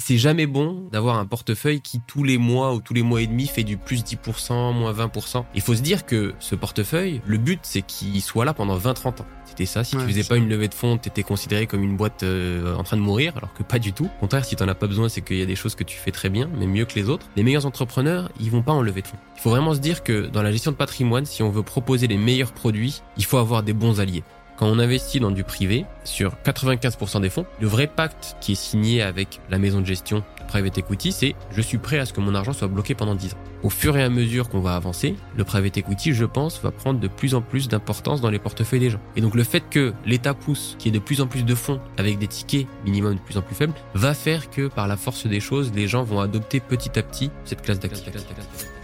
c'est jamais bon d'avoir un portefeuille qui tous les mois ou tous les mois et demi fait du plus 10%, moins 20%. Il faut se dire que ce portefeuille, le but c'est qu'il soit là pendant 20-30 ans. C'était ça, si tu faisais pas une levée de fonds, t'étais considéré comme une boîte euh, en train de mourir, alors que pas du tout. Au contraire, si t'en as pas besoin, c'est qu'il y a des choses que tu fais très bien, mais mieux que les autres. Les meilleurs entrepreneurs, ils vont pas en levée de fonds. Il faut vraiment se dire que dans la gestion de patrimoine, si on veut proposer les meilleurs produits, il faut avoir des bons alliés. Quand on investit dans du privé, sur 95% des fonds, le vrai pacte qui est signé avec la maison de gestion private equity, c'est je suis prêt à ce que mon argent soit bloqué pendant 10 ans. Au fur et à mesure qu'on va avancer, le private equity, je pense, va prendre de plus en plus d'importance dans les portefeuilles des gens. Et donc le fait que l'État pousse, qu'il y ait de plus en plus de fonds avec des tickets minimum de plus en plus faibles, va faire que par la force des choses, les gens vont adopter petit à petit cette classe d'actifs.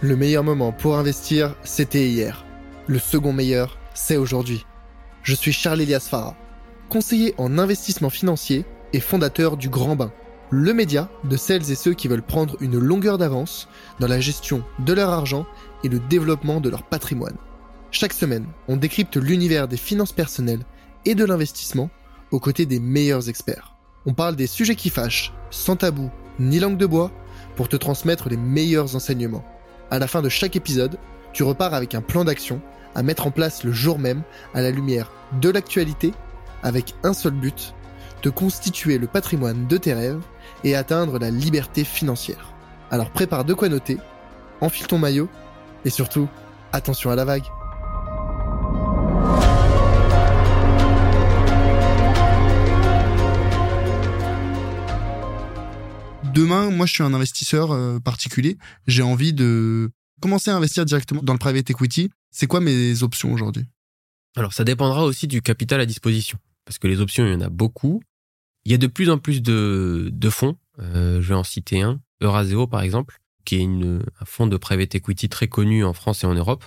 Le meilleur moment pour investir, c'était hier. Le second meilleur, c'est aujourd'hui. Je suis Charles Elias Farah, conseiller en investissement financier et fondateur du Grand Bain, le média de celles et ceux qui veulent prendre une longueur d'avance dans la gestion de leur argent et le développement de leur patrimoine. Chaque semaine, on décrypte l'univers des finances personnelles et de l'investissement aux côtés des meilleurs experts. On parle des sujets qui fâchent, sans tabou ni langue de bois, pour te transmettre les meilleurs enseignements. À la fin de chaque épisode, tu repars avec un plan d'action à mettre en place le jour même à la lumière de l'actualité avec un seul but, de constituer le patrimoine de tes rêves et atteindre la liberté financière. Alors prépare de quoi noter, enfile ton maillot et surtout, attention à la vague. Demain, moi je suis un investisseur euh, particulier, j'ai envie de commencer à investir directement dans le private equity c'est quoi mes options aujourd'hui? Alors, ça dépendra aussi du capital à disposition. Parce que les options, il y en a beaucoup. Il y a de plus en plus de, fonds. Euh, je vais en citer un. Euraseo, par exemple, qui est un fonds de private equity très connu en France et en Europe.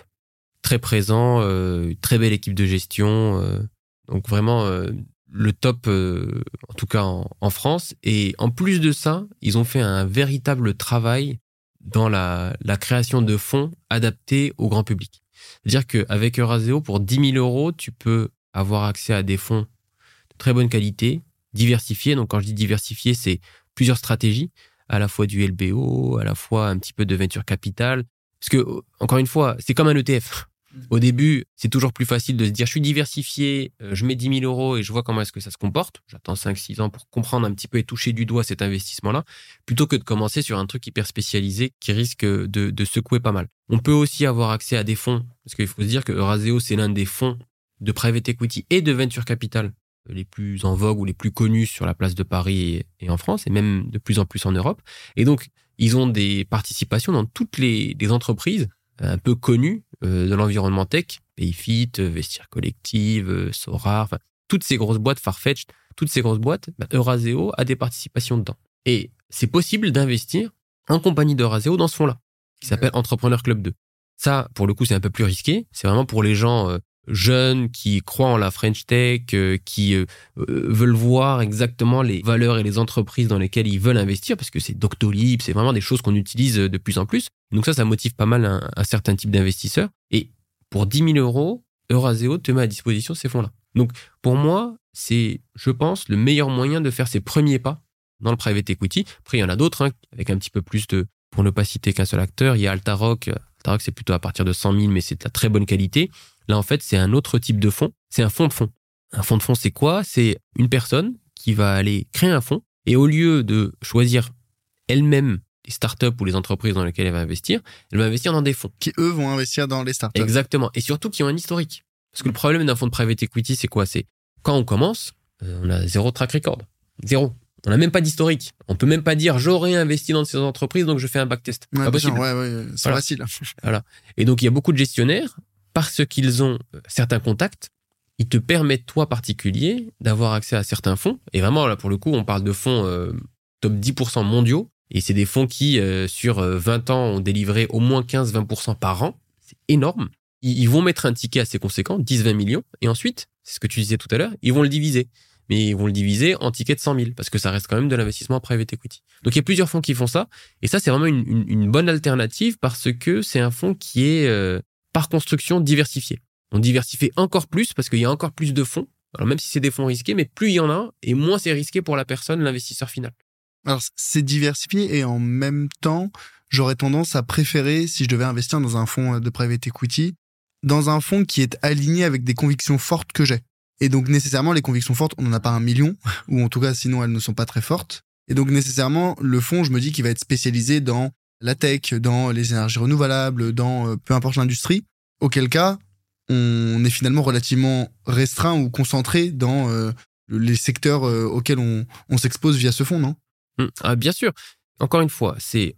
Très présent, euh, très belle équipe de gestion. Euh, donc vraiment le top, en tout cas en, France. Et en plus de ça, ils ont fait un véritable travail dans la, création de fonds adaptés au grand public. C'est-à-dire qu'avec Euraseo, pour 10 000 euros, tu peux avoir accès à des fonds de très bonne qualité, diversifiés. Donc, quand je dis diversifiés, c'est plusieurs stratégies, à la fois du LBO, à la fois un petit peu de venture capital. Parce que, encore une fois, c'est comme un ETF. Au début, c'est toujours plus facile de se dire, je suis diversifié, euh, je mets 10 000 euros et je vois comment est-ce que ça se comporte. J'attends 5-6 ans pour comprendre un petit peu et toucher du doigt cet investissement-là, plutôt que de commencer sur un truc hyper spécialisé qui risque de, secouer pas mal. On peut aussi avoir accès à des fonds, parce qu'il faut se dire que Euraseo, c'est l'un des fonds de private equity et de venture capital les plus en vogue ou les plus connus sur la place de Paris et, en France, et même de plus en plus en Europe. Et donc, ils ont des participations dans toutes les entreprises un peu connues euh, de l'environnement tech, Payfit, euh, Vestiaire Collective, euh, Sora, enfin, toutes ces grosses boîtes, Farfetch, toutes ces grosses boîtes, bah, Euraseo a des participations dedans. Et c'est possible d'investir en compagnie d'Euraseo dans ce fonds-là, qui s'appelle Entrepreneur Club 2. Ça, pour le coup, c'est un peu plus risqué. C'est vraiment pour les gens jeunes qui croient en la French Tech, qui veulent voir exactement les valeurs et les entreprises dans lesquelles ils veulent investir, parce que c'est Doctolib, c'est vraiment des choses qu'on utilise de plus en plus. Donc ça, ça motive pas mal un, certain type d'investisseurs. Et pour 10 000 euros, Euraseo te met à disposition ces fonds-là. Donc pour moi, c'est, je pense, le meilleur moyen de faire ses premiers pas dans le private equity. Après, il y en a d'autres, hein, avec un petit peu plus de, pour ne pas citer qu'un seul acteur, il y a Altaroc. Altaroc, c'est plutôt à partir de 100 000, mais c'est de très bonne qualité. Là, en fait, c'est un autre type de fonds. C'est un fonds de fonds. Un fonds de fonds, c'est quoi? C'est une personne qui va aller créer un fonds et au lieu de choisir elle-même les startups ou les entreprises dans lesquelles elle va investir, elle va investir dans des fonds. Qui, eux, vont investir dans les startups. Exactement. Et surtout qui ont un historique. Parce que le problème d'un fonds de private equity, c'est quoi? C'est quand on commence, euh, on a zéro track record. Zéro. On n'a même pas d'historique. On peut même pas dire j'aurais investi dans ces entreprises, donc je fais un backtest. Ouais, pas possible. Ouais, ouais, c'est facile. voilà. Et donc il y a beaucoup de gestionnaires, parce qu'ils ont euh, certains contacts, ils te permettent, toi particulier, d'avoir accès à certains fonds. Et vraiment, là, pour le coup, on parle de fonds euh, top 10% mondiaux et c'est des fonds qui, euh, sur 20 euh, ans, ont délivré au moins 15-20% par an. C'est énorme. Ils vont mettre un ticket assez conséquent, 10-20 millions, et ensuite, c'est ce que tu disais tout à l'heure, ils vont le diviser. Mais ils vont le diviser en ticket de 100 000, parce que ça reste quand même de l'investissement en private equity. Donc il y a plusieurs fonds qui font ça, et ça c'est vraiment une, bonne alternative parce que c'est un fonds qui est par construction diversifié. On diversifie encore plus parce qu'il y a encore plus de fonds. Alors même si c'est des fonds risqués, mais plus il y en a, et moins c'est risqué pour la personne, l'investisseur final. Alors, c'est diversifié et en même temps, j'aurais tendance à préférer, si je devais investir dans un fonds de private equity, dans un fonds qui est aligné avec des convictions fortes que j'ai. Et donc, nécessairement, les convictions fortes, on n'en a pas un million, ou en tout cas, sinon, elles ne sont pas très fortes. Et donc, nécessairement, le fonds, je me dis qu'il va être spécialisé dans la tech, dans les énergies renouvelables, dans euh, peu importe l'industrie. Auquel cas, on est finalement relativement restreint ou concentré dans euh, les secteurs euh, auxquels on, s'expose via ce fonds, non? Mmh. ah, Bien sûr. Encore une fois, c'est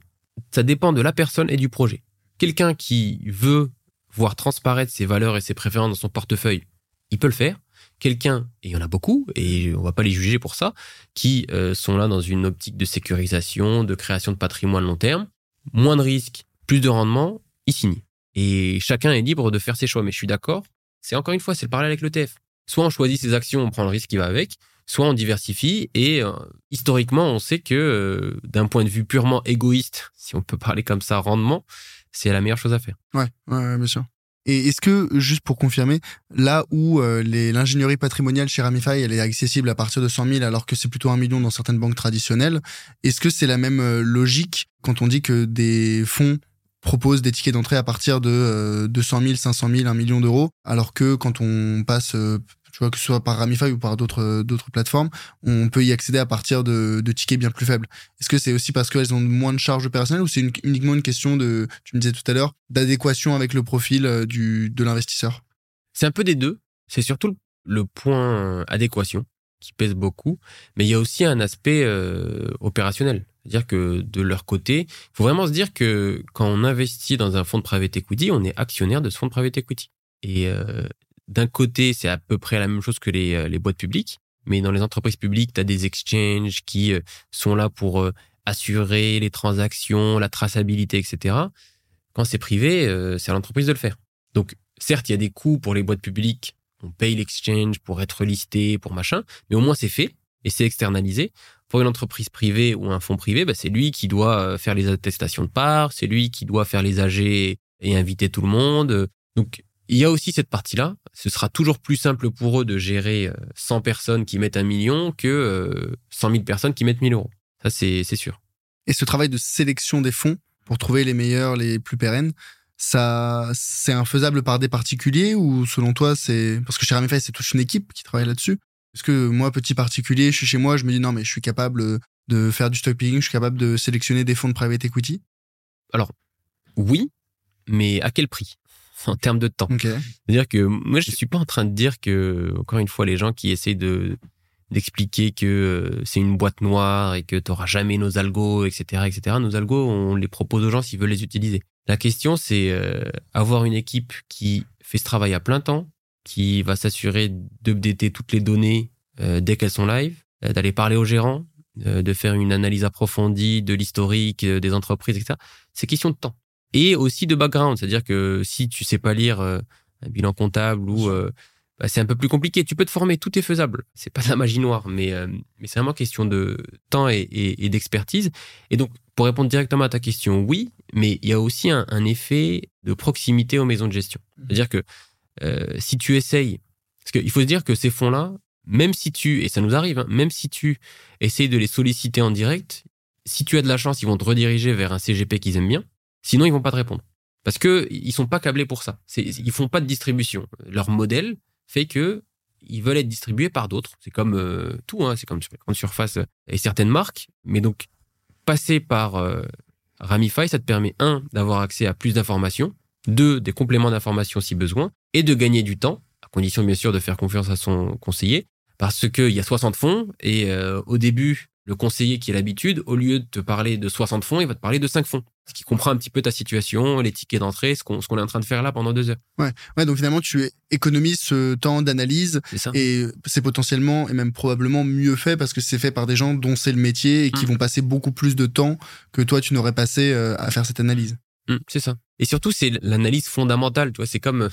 ça dépend de la personne et du projet. Quelqu'un qui veut voir transparaître ses valeurs et ses préférences dans son portefeuille, il peut le faire. Quelqu'un, et il y en a beaucoup, et on va pas les juger pour ça, qui sont là dans une optique de sécurisation, de création de patrimoine long terme, moins de risques, plus de rendement, il signe. Et chacun est libre de faire ses choix. Mais je suis d'accord, c'est encore une fois, c'est le parallèle avec le TF. Soit on choisit ses actions, on prend le risque qui va avec, soit on diversifie. Et euh, historiquement, on sait que euh, d'un point de vue purement égoïste, si on peut parler comme ça, rendement, c'est la meilleure chose à faire. Ouais, ouais, bien sûr. Et est-ce que, juste pour confirmer, là où euh, l'ingénierie patrimoniale chez Ramify, elle est accessible à partir de 100 000 alors que c'est plutôt un million dans certaines banques traditionnelles, est-ce que c'est la même logique quand on dit que des fonds propose des tickets d'entrée à partir de 200 000, 500 000, 1 million d'euros, alors que quand on passe, euh, tu vois, que ce soit par Ramify ou par d'autres euh, d'autres plateformes, on peut y accéder à partir de, tickets bien plus faibles. Est-ce que c'est aussi parce qu'elles ont moins de charges opérationnelles ou c'est uniquement une question de, tu me disais tout à l'heure, d'adéquation avec le profil euh, du, de l'investisseur? C'est un peu des deux. C'est surtout le point adéquation qui pèse beaucoup, mais il y a aussi un aspect opérationnel. C'est-à-dire que de leur côté, il faut vraiment se dire que quand on investit dans un fonds de private equity, on est actionnaire de ce fonds de private equity. Euh, d'un côté, c'est à peu près la même chose que les, euh, les boîtes publiques, mais dans les entreprises publiques, tu as des exchanges qui euh, sont là pour assurer les transactions, la traçabilité, etc. Quand c'est privé, c'est à l'entreprise de le faire. Donc, certes, il y a des coûts pour les boîtes publiques. On paye l'exchange pour être listé, pour machin, mais au moins c'est fait et c'est externalisé. Pour une entreprise privée ou un fonds privé, bah, c'est lui qui doit euh, faire les attestations de part, c'est lui qui doit faire les AG et inviter tout le monde. Donc, il y a aussi cette partie-là. Ce sera toujours plus simple pour eux de gérer 100 euh, personnes qui mettent un million que 100 euh, 000 personnes qui mettent 1000 euros. Ça, c'est sûr. Et ce travail de sélection des fonds pour trouver les meilleurs, les plus pérennes, ça, c'est infaisable par des particuliers ou selon toi, c'est parce que chez Ramify, c'est toute une équipe qui travaille là-dessus. Est-ce que moi, petit particulier, je suis chez moi, je me dis non, mais je suis capable de faire du stock picking, je suis capable de sélectionner des fonds de private equity? Alors, oui, mais à quel prix? en termes de temps C'est-à-dire que moi, je suis pas en train de dire que, encore une fois, les gens qui essayent de d'expliquer que euh, c'est une boîte noire et que tu n'auras jamais nos algos, etc., etc. Nos algos, on les propose aux gens s'ils veulent les utiliser. La question, c'est euh, avoir une équipe qui fait ce travail à plein temps, qui va s'assurer d'updater toutes les données euh, dès qu'elles sont live, euh, d'aller parler aux gérants, de faire une analyse approfondie de l'historique des entreprises, etc. C'est question de temps. Et aussi de background, c'est-à-dire que si tu sais pas lire un bilan comptable ou bah, c'est un peu plus compliqué. Tu peux te former, tout est faisable. C'est pas de la magie noire, mais, mais c'est vraiment question de temps et, et, d'expertise. Et donc, pour répondre directement à ta question, oui, mais il y a aussi un, un effet de proximité aux maisons de gestion. C'est-à-dire que euh, si tu essayes, parce qu'il faut se dire que ces fonds-là, même si tu, et ça nous arrive, hein, même si tu essayes de les solliciter en direct, si tu as de la chance, ils vont te rediriger vers un CGP qu'ils aiment bien. Sinon, ils vont pas te répondre. Parce que ils sont pas câblés pour ça. Ils font pas de distribution. Leur modèle fait que ils veulent être distribués par d'autres. C'est comme euh, tout, hein, c'est comme grande surface et certaines marques. Mais donc, passer par euh, Ramify, ça te permet, un, d'avoir accès à plus d'informations, deux, des compléments d'information si besoin, et de gagner du temps, à condition bien sûr de faire confiance à son conseiller, parce qu'il y a 60 fonds, et euh, au début, le conseiller qui a l'habitude, au lieu de te parler de 60 fonds, il va te parler de 5 fonds. Ce qui comprend un petit peu ta situation, les tickets d'entrée, ce qu'on est en train de faire là pendant deux heures. Ouais, ouais donc finalement, tu économises ce temps d'analyse et c'est potentiellement et même probablement mieux fait parce que c'est fait par des gens dont c'est le métier et qui mmh. vont passer beaucoup plus de temps que toi, tu n'aurais passé euh, à faire cette analyse. Mmh, c'est ça. Et surtout, c'est l'analyse fondamentale. Tu vois, c'est comme,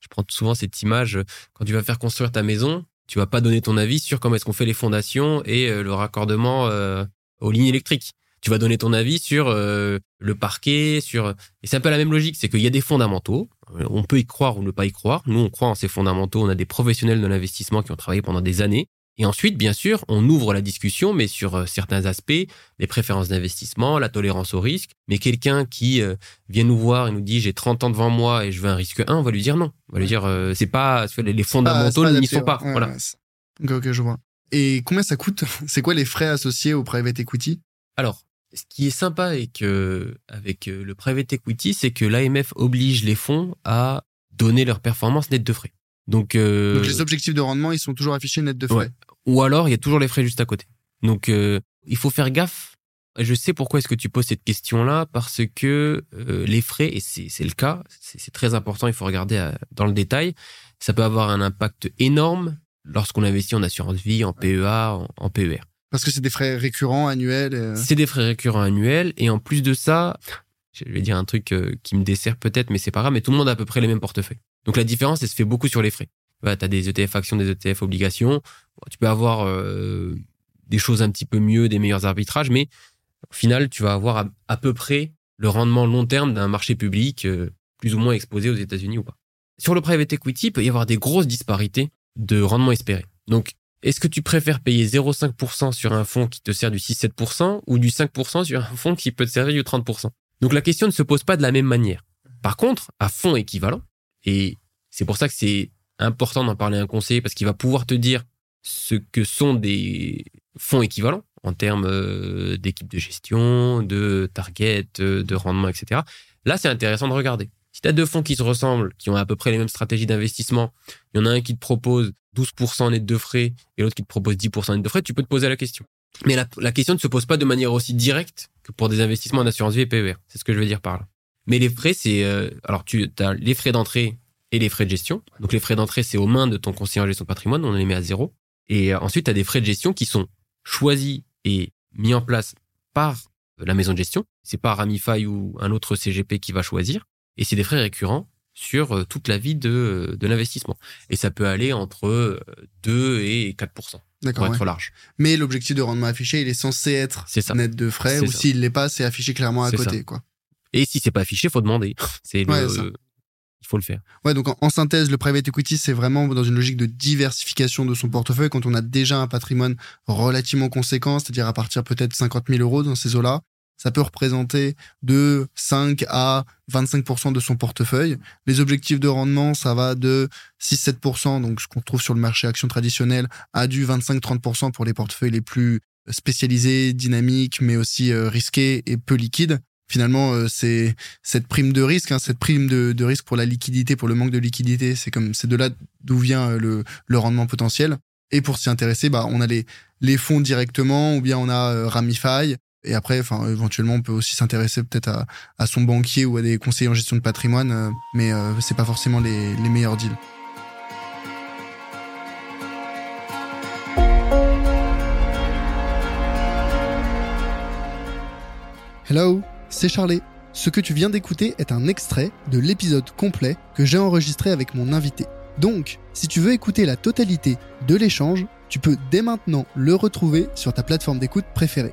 je prends souvent cette image, quand tu vas faire construire ta maison, tu vas pas donner ton avis sur comment est-ce qu'on fait les fondations et euh, le raccordement euh, aux lignes électriques. Tu vas donner ton avis sur euh, le parquet, sur et c'est un peu la même logique, c'est qu'il y a des fondamentaux. On peut y croire ou ne pas y croire. Nous, on croit en ces fondamentaux. On a des professionnels de l'investissement qui ont travaillé pendant des années Et ensuite, bien sûr, on ouvre la discussion, mais sur euh, certains aspects, les préférences d'investissement, la tolérance au risque. Mais quelqu'un qui euh, vient nous voir et nous dit j'ai 30 ans devant moi et je veux un risque 1, on va lui dire non. On va lui dire euh, c'est pas les fondamentaux n'y sont pas. voilà. ok, ok, je vois. Et combien ça coûte? C'est quoi les frais associés au private equity? Alors, ce qui est sympa avec, avec le private equity, c'est que l'AMF oblige les fonds à donner leur performance nette de frais. Donc, Donc, les objectifs de rendement, ils sont toujours affichés net de frais. Ou alors, il y a toujours les frais juste à côté. Donc, euh, il faut faire gaffe. Je sais pourquoi est-ce que tu poses cette question-là, parce que euh, les frais, et c'est le cas, c'est très important, il faut regarder euh, dans le détail, ça peut avoir un impact énorme lorsqu'on investit en assurance vie, en PEA, en, PER. Parce que c'est des frais récurrents, annuels C'est des frais récurrents annuels, et en plus de ça, je vais dire un truc qui me dessert peut-être, mais c'est pas grave, mais tout le monde a à peu près les mêmes portefeuilles. Donc la différence, elle se fait beaucoup sur les frais. tu as des ETF actions, des ETF obligations tu peux avoir euh, des choses un petit peu mieux, des meilleurs arbitrages, mais au final, tu vas avoir à, peu près le rendement long terme d'un marché public euh, plus ou moins exposé aux États-Unis ou pas. Sur le private equity, il peut y avoir des grosses disparités de rendement espéré. Donc, est-ce que tu préfères payer 0,5% sur un fonds qui te sert du 6-7% ou du 5% sur un fonds qui peut te servir du 30% Donc la question ne se pose pas de la même manière. Par contre, à fonds équivalent, et c'est pour ça que c'est important d'en parler à un conseiller parce qu'il va pouvoir te dire ce que sont des fonds équivalents en termes euh, d'équipe de gestion, de target, euh, de rendement, etc. Là, c'est intéressant de regarder. Si tu as deux fonds qui se ressemblent, qui ont à peu près les mêmes stratégies d'investissement, il y en a un qui te propose 12% net de frais et l'autre qui te propose 10% net de frais, tu peux te poser la question. Mais la, question ne se pose pas de manière aussi directe que pour des investissements en assurance vie PER. C'est ce que je veux dire par là. Mais les frais, c'est... Euh, alors, tu as les frais d'entrée et les frais de gestion. Donc, les frais d'entrée, c'est aux mains de ton conseiller en gestion patrimoine. On les met à zéro. Et ensuite, tu as des frais de gestion qui sont choisis et mis en place par la maison de gestion. C'est pas Ramify ou un autre CGP qui va choisir. Et c'est des frais récurrents sur euh, toute la vie de, euh, de l'investissement. Et ça peut aller entre 2 euh, et 4 pour être large. Mais l'objectif de rendement affiché, il est censé être net de frais, ou s'il l'est pas, c'est affiché clairement à côté. Quoi. Et si c'est pas affiché, faut demander. C'est le, il faut le faire. Ouais, donc en, synthèse, le private equity, c'est vraiment dans une logique de diversification de son portefeuille quand on a déjà un patrimoine relativement conséquent, c'est-à-dire à partir peut-être 50 000 euros dans ces eaux-là. Ça peut représenter de 5 à 25% de son portefeuille. Les objectifs de rendement, ça va de 6-7%, donc ce qu'on trouve sur le marché action traditionnel, à du 25-30% pour les portefeuilles les plus spécialisés, dynamiques, mais aussi euh, risqués et peu liquides finalement euh, c'est cette prime de risque hein, cette prime de, risque pour la liquidité pour le manque de liquidité c'est comme c'est de là d'où vient euh, le, rendement potentiel et pour s'y intéresser bah on a les les fonds directement ou bien on a euh, Ramify et après enfin éventuellement on peut aussi s'intéresser peut-être à, son banquier ou à des conseillers en gestion de patrimoine mais c'est pas forcément les, les meilleurs deals Hello c'est Charlie. Ce que tu viens d'écouter est un extrait de l'épisode complet que j'ai enregistré avec mon invité. Donc, si tu veux écouter la totalité de l'échange, tu peux dès maintenant le retrouver sur ta plateforme d'écoute préférée.